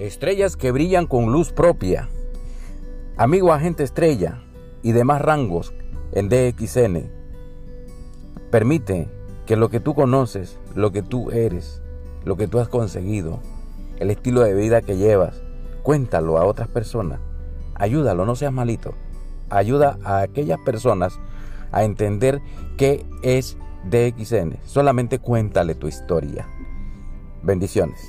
Estrellas que brillan con luz propia. Amigo agente estrella y demás rangos en DXN. Permite que lo que tú conoces, lo que tú eres, lo que tú has conseguido, el estilo de vida que llevas, cuéntalo a otras personas. Ayúdalo, no seas malito. Ayuda a aquellas personas a entender qué es DXN. Solamente cuéntale tu historia. Bendiciones.